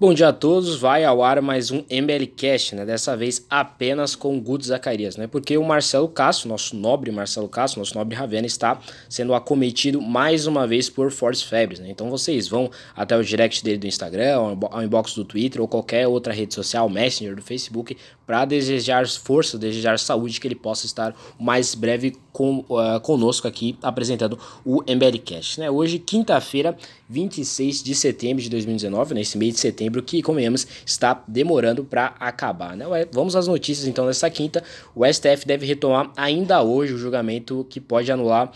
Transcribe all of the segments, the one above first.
Bom dia a todos, vai ao ar mais um MBLcast, né? Dessa vez apenas com Guto Zacarias, né? Porque o Marcelo Castro, nosso nobre Marcelo Castro, nosso nobre Ravena, está sendo acometido mais uma vez por Force Febres, né? Então vocês vão até o direct dele do Instagram, ao inbox do Twitter ou qualquer outra rede social, Messenger do Facebook, para desejar força, desejar saúde, que ele possa estar o mais breve com, uh, conosco aqui apresentando o MBLcast, né? Hoje, quinta-feira, 26 de setembro de 2019, nesse mês de setembro que, convenhamos, está demorando para acabar. Né? Vamos às notícias então dessa quinta. O STF deve retomar ainda hoje o julgamento que pode anular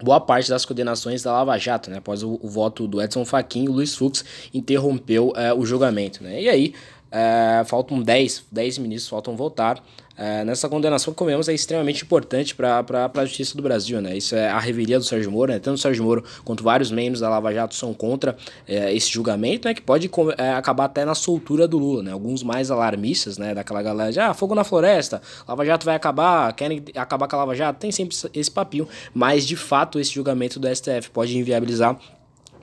boa parte das condenações da Lava Jato, né? Após o, o voto do Edson Fachin, o Luiz Fux interrompeu é, o julgamento, né? E aí, é, faltam 10, 10 ministros faltam votar. É, nessa condenação que comemos é extremamente importante para a justiça do Brasil, né? Isso é a revelia do Sérgio Moro, né? Tanto o Sérgio Moro quanto vários membros da Lava Jato são contra é, esse julgamento, né? Que pode acabar até na soltura do Lula, né? Alguns mais alarmistas, né? Daquela galera de, ah, fogo na floresta, Lava Jato vai acabar, querem acabar com a Lava Jato, tem sempre esse papinho, mas de fato esse julgamento do STF pode inviabilizar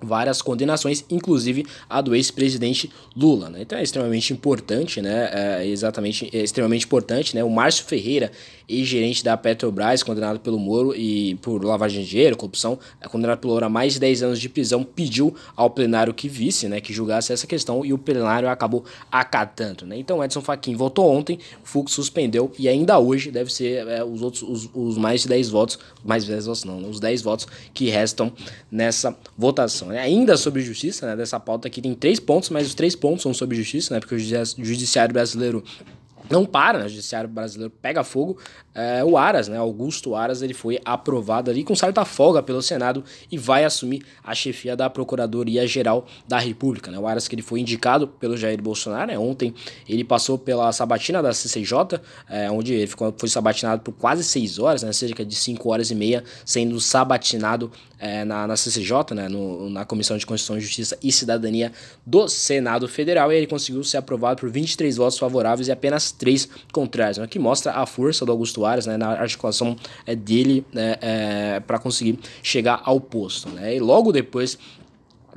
várias condenações, inclusive a do ex-presidente Lula, né? Então é extremamente importante, né? É exatamente é extremamente importante, né? O Márcio Ferreira, ex-gerente da Petrobras, condenado pelo Moro e por lavagem de dinheiro, corrupção, é condenado pelo Moro a mais de 10 anos de prisão, pediu ao plenário que visse, né, que julgasse essa questão e o plenário acabou acatando, né? Então Edson Fachin votou ontem, Fux suspendeu e ainda hoje deve ser é, os outros os, os, mais de 10 votos, mais de 10 votos não, né? os 10 votos que restam nessa votação. Né? Ainda sobre justiça, né? Dessa pauta aqui tem três pontos, mas os três pontos são sobre justiça, né? Porque o judiciário brasileiro não para, né? O judiciário brasileiro pega fogo. É, o Aras, né? Augusto Aras, ele foi aprovado ali com certa folga pelo Senado e vai assumir a chefia da Procuradoria-Geral da República, né? O Aras que ele foi indicado pelo Jair Bolsonaro, né? Ontem ele passou pela sabatina da CCJ, é, onde ele ficou, foi sabatinado por quase seis horas, né? Cerca de cinco horas e meia, sendo sabatinado é, na, na CCJ, né? No, na Comissão de Constituição, Justiça e Cidadania do Senado Federal, e ele conseguiu ser aprovado por 23 votos favoráveis e apenas três contrários, né, que mostra a força do Augusto Aras né, na articulação é, dele né, é, para conseguir chegar ao posto. Né, e logo depois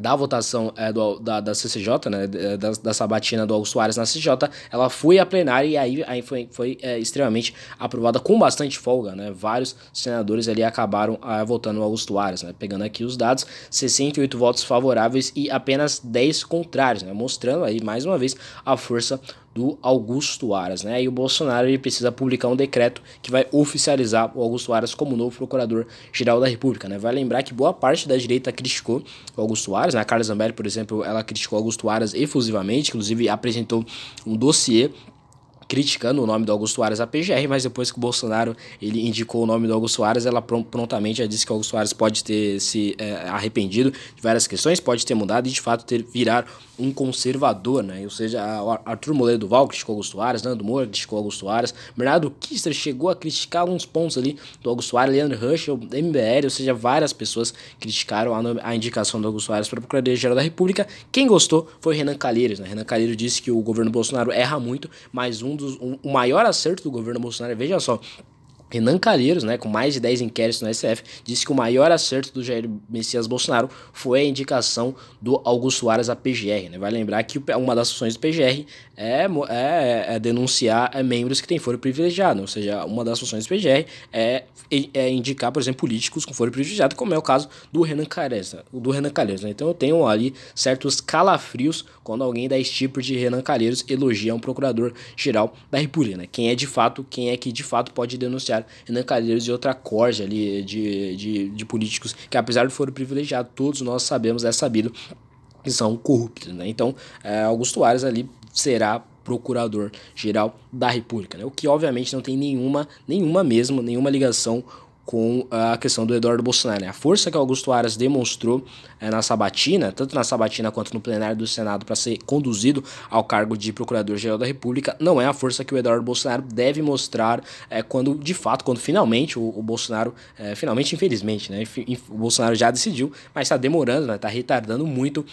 da votação é, do, da, da CCJ, né, da, da sabatina do Augusto Aras na CCJ, ela foi a plenária e aí, aí foi, foi é, extremamente aprovada com bastante folga, né, vários senadores ali acabaram é, votando no Augusto Aras, né, pegando aqui os dados, 68 votos favoráveis e apenas 10 contrários, né, mostrando aí mais uma vez a força do Augusto Aras, né? E o Bolsonaro ele precisa publicar um decreto que vai oficializar o Augusto Aras como novo procurador-geral da República, né? Vai lembrar que boa parte da direita criticou o Augusto Aras, né? A Carla Zambelli, por exemplo, ela criticou o Augusto Aras efusivamente, inclusive apresentou um dossiê criticando o nome do Augusto Aras à PGR, mas depois que o Bolsonaro ele indicou o nome do Augusto Aras, ela prontamente já disse que o Augusto Aras pode ter se é, arrependido de várias questões, pode ter mudado e de fato ter virar um conservador, né? Ou seja, Arthur Moledo Duval criticou Augusto Aras, Nando Moura criticou Augusto Aras, Bernardo Kister chegou a criticar alguns pontos ali do Augusto Aras, Leandro Ruschel, MBL, ou seja, várias pessoas criticaram a, a indicação do Augusto Aras para a Procuradoria-Geral da República. Quem gostou foi Renan Calheiros, né? Renan Calheiros disse que o governo Bolsonaro erra muito, mas um dos um, o maior acerto do governo Bolsonaro, veja só, Renan Calheiros, né, com mais de 10 inquéritos no STF, disse que o maior acerto do Jair Messias Bolsonaro foi a indicação do Augusto Aras à PGR. Né? Vai lembrar que uma das funções do PGR é, é, é denunciar é, membros que têm foro privilegiado, ou seja, uma das funções do PGR é, é indicar, por exemplo, políticos com foro privilegiado, como é o caso do Renan Calheiros. Do Renan Calheiros né? Então eu tenho ali certos calafrios quando alguém da tipo de Renan Calheiros elogia um procurador-geral da República. Né? Quem é de fato, quem é que de fato pode denunciar Renan Calheiros e outra corja ali de, de, de políticos que, apesar de forem privilegiados, todos nós sabemos, é sabido, que são corruptos. Né? Então, é, Augusto Ares ali será procurador-geral da República, né? o que obviamente não tem nenhuma, nenhuma mesmo, nenhuma ligação com a questão do Eduardo Bolsonaro. Né? A força que Augusto Aras demonstrou é, na sabatina, tanto na sabatina quanto no plenário do Senado, para ser conduzido ao cargo de Procurador-Geral da República, não é a força que o Eduardo Bolsonaro deve mostrar é, quando, de fato, quando finalmente o, o Bolsonaro, é, finalmente, infelizmente, né, o Bolsonaro já decidiu, mas está demorando, está né, tá retardando muito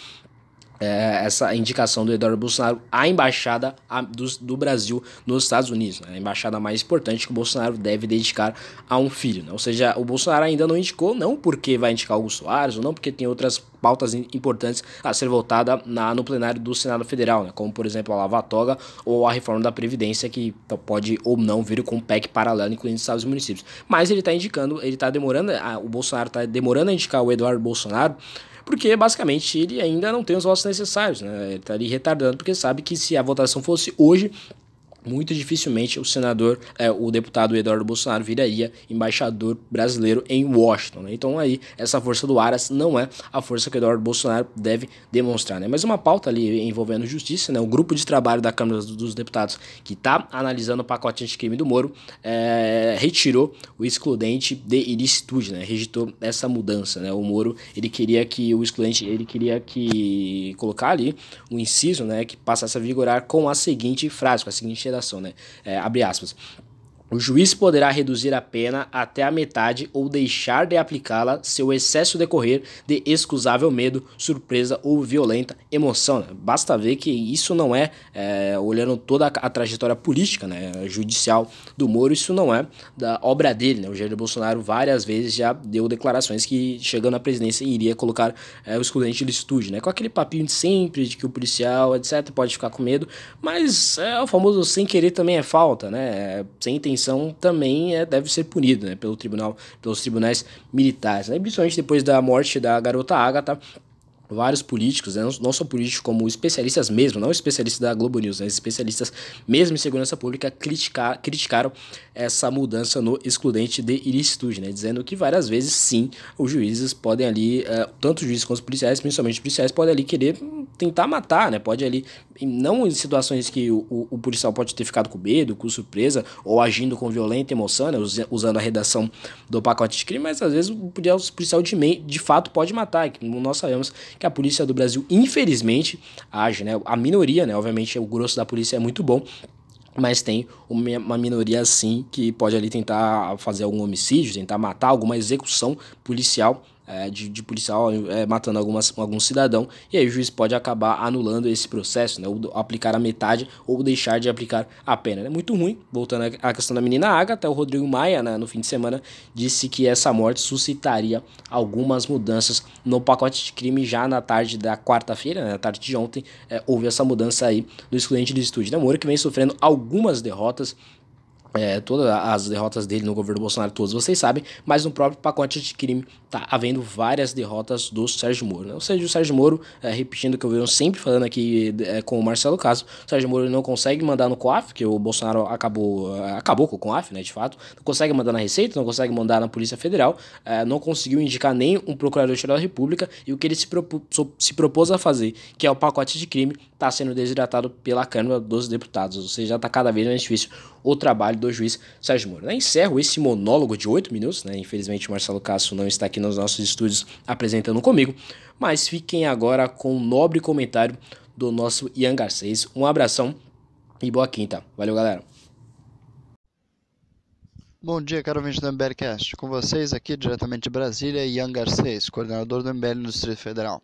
é, essa indicação do Eduardo Bolsonaro à embaixada do, do Brasil nos Estados Unidos, né? a embaixada mais importante que o Bolsonaro deve dedicar a um filho. Né? Ou seja, o Bolsonaro ainda não indicou, não porque vai indicar Augusto Soares, ou não porque tem outras pautas importantes a ser votada na, no plenário do Senado Federal, né? como por exemplo a Lava Toga ou a reforma da Previdência, que pode ou não vir com um PEC paralelo, incluindo estados e municípios. Mas ele está indicando, ele está demorando, a, o Bolsonaro está demorando a indicar o Eduardo Bolsonaro porque basicamente ele ainda não tem os votos necessários, né? Ele está ali retardando, porque sabe que se a votação fosse hoje, muito dificilmente o senador, é, o deputado Eduardo Bolsonaro viraria embaixador brasileiro em Washington. Né? Então aí essa força do Aras não é a força que Eduardo Bolsonaro deve demonstrar. Né? Mas uma pauta ali envolvendo justiça, né? o grupo de trabalho da Câmara dos Deputados que está analisando o pacote anticrime do Moro é, retirou o excludente de ilicitude, né? rejeitou essa mudança. Né? O Moro ele queria que o excludente ele queria que colocar ali o um inciso né, que passasse a vigorar com a seguinte frase, com a seguinte redação, né? É, abre aspas. O juiz poderá reduzir a pena até a metade ou deixar de aplicá-la se o excesso decorrer de excusável medo, surpresa ou violenta emoção. Né? Basta ver que isso não é, é, olhando toda a, trajetória política, né, judicial do Moro, isso não é da obra dele. Né? O Jair Bolsonaro várias vezes já deu declarações que, chegando à presidência, iria colocar é, o excludente de estúdio, né? com aquele papinho de sempre de que o policial, etc., pode ficar com medo, mas é, o famoso sem querer também é falta, né? sem intenção também é, deve ser punido né, pelo tribunal, pelos tribunais militares. Né? Principalmente depois da morte da garota Agatha, vários políticos, né, não só políticos como especialistas mesmo, não especialistas da Globo News, né, especialistas mesmo em segurança pública criticar, criticaram essa mudança no excludente de ilicitude, né, dizendo que várias vezes sim, os juízes podem ali, uh, tanto os juízes quanto os policiais, principalmente os policiais, podem ali querer tentar matar, né, pode ali, não em situações que o, o, o policial pode ter ficado com medo, com surpresa, ou agindo com violenta emoção, né, usando a redação do pacote de crime, mas às vezes o policial de, de fato pode matar, nós sabemos que a polícia do Brasil, infelizmente, age, né? A minoria, né? Obviamente, o grosso da polícia é muito bom, mas tem uma minoria assim que pode ali tentar fazer algum homicídio, tentar matar alguma execução policial é, de, de, policial é, matando algumas, algum cidadão, e aí o juiz pode acabar anulando esse processo, né, ou aplicar a metade ou deixar de aplicar a pena. É muito ruim, voltando à questão da menina Agatha, o Rodrigo Maia, né, no fim de semana, disse que essa morte suscitaria algumas mudanças no pacote de crime já na tarde da quarta-feira, né, na tarde de ontem, é, houve essa mudança aí do excludente de estúdio da Moura, que vem sofrendo algumas derrotas é, todas as derrotas dele no governo Bolsonaro, todos vocês sabem, mas no próprio pacote de crime tá havendo várias derrotas do Sérgio Moro. Né? Ou seja, o Sérgio Moro, é, repetindo o que eu venho sempre falando aqui é, com o Marcelo Caso, o Sérgio Moro não consegue mandar no COAF, que o Bolsonaro acabou, é, acabou com o COAF, né, de fato, não consegue mandar na Receita, não consegue mandar na Polícia Federal, é, não conseguiu indicar nem um Procurador-Geral da República, e o que ele se, propô, se propôs a fazer, que é o pacote de crime, está sendo desidratado pela Câmara dos Deputados, ou seja, está cada vez mais difícil o trabalho do juiz Sérgio Moro. Né? Encerro esse monólogo de oito minutos, né? infelizmente o Marcelo Castro não está aqui nos nossos estúdios apresentando comigo, mas fiquem agora com o nobre comentário do nosso Ian Garcês. Um abração e boa quinta. Valeu, galera. Bom dia, caro ouvinte do MBLcast. Com vocês aqui diretamente de Brasília, Ian Garcês, coordenador do MBL no Distrito Federal.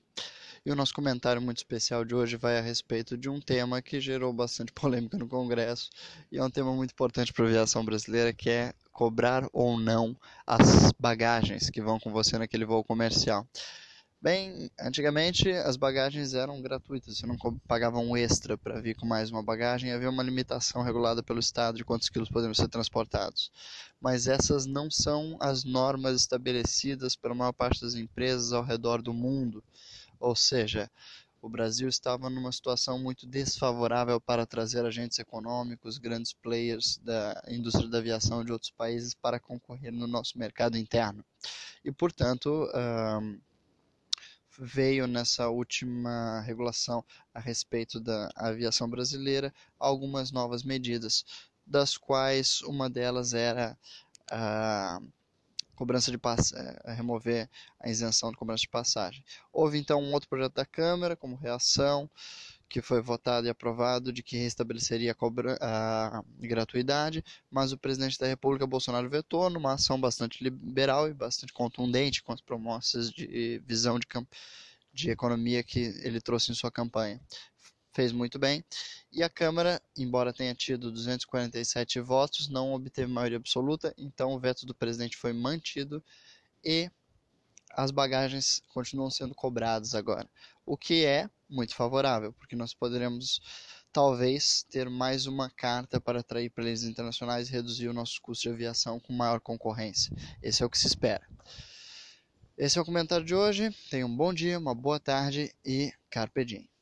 E o nosso comentário muito especial de hoje vai a respeito de um tema que gerou bastante polêmica no Congresso e é um tema muito importante para a aviação brasileira, que é cobrar ou não as bagagens que vão com você naquele voo comercial. Bem, antigamente as bagagens eram gratuitas, você não pagava um extra para vir com mais uma bagagem, havia uma limitação regulada pelo Estado de quantos quilos poderiam ser transportados. Mas essas não são as normas estabelecidas pela maior parte das empresas ao redor do mundo. Ou seja, o Brasil estava numa situação muito desfavorável para trazer agentes econômicos, grandes players da indústria da aviação de outros países para concorrer no nosso mercado interno. E, portanto, veio nessa última regulação a respeito da aviação brasileira algumas novas medidas, das quais uma delas era a cobrança de pass... É, remover a isenção de cobrança de passagem. Houve então um outro projeto da Câmara como reação que foi votado e aprovado de que restabeleceria a, cobra... a gratuidade, mas o presidente da República Bolsonaro vetou numa ação bastante liberal e bastante contundente com as promessas de visão de de economia que ele trouxe em sua campanha. Fez muito bem. E a Câmara, embora tenha tido 247 votos, não obteve maioria absoluta, então o veto do presidente foi mantido e as bagagens continuam sendo cobradas agora, o que é muito favorável, porque nós poderemos talvez ter mais uma carta para atrair players internacionais e reduzir o nosso custo de aviação com maior concorrência. Esse é o que se espera. Esse é o comentário de hoje. Tenha um bom dia, uma boa tarde e carpe diem.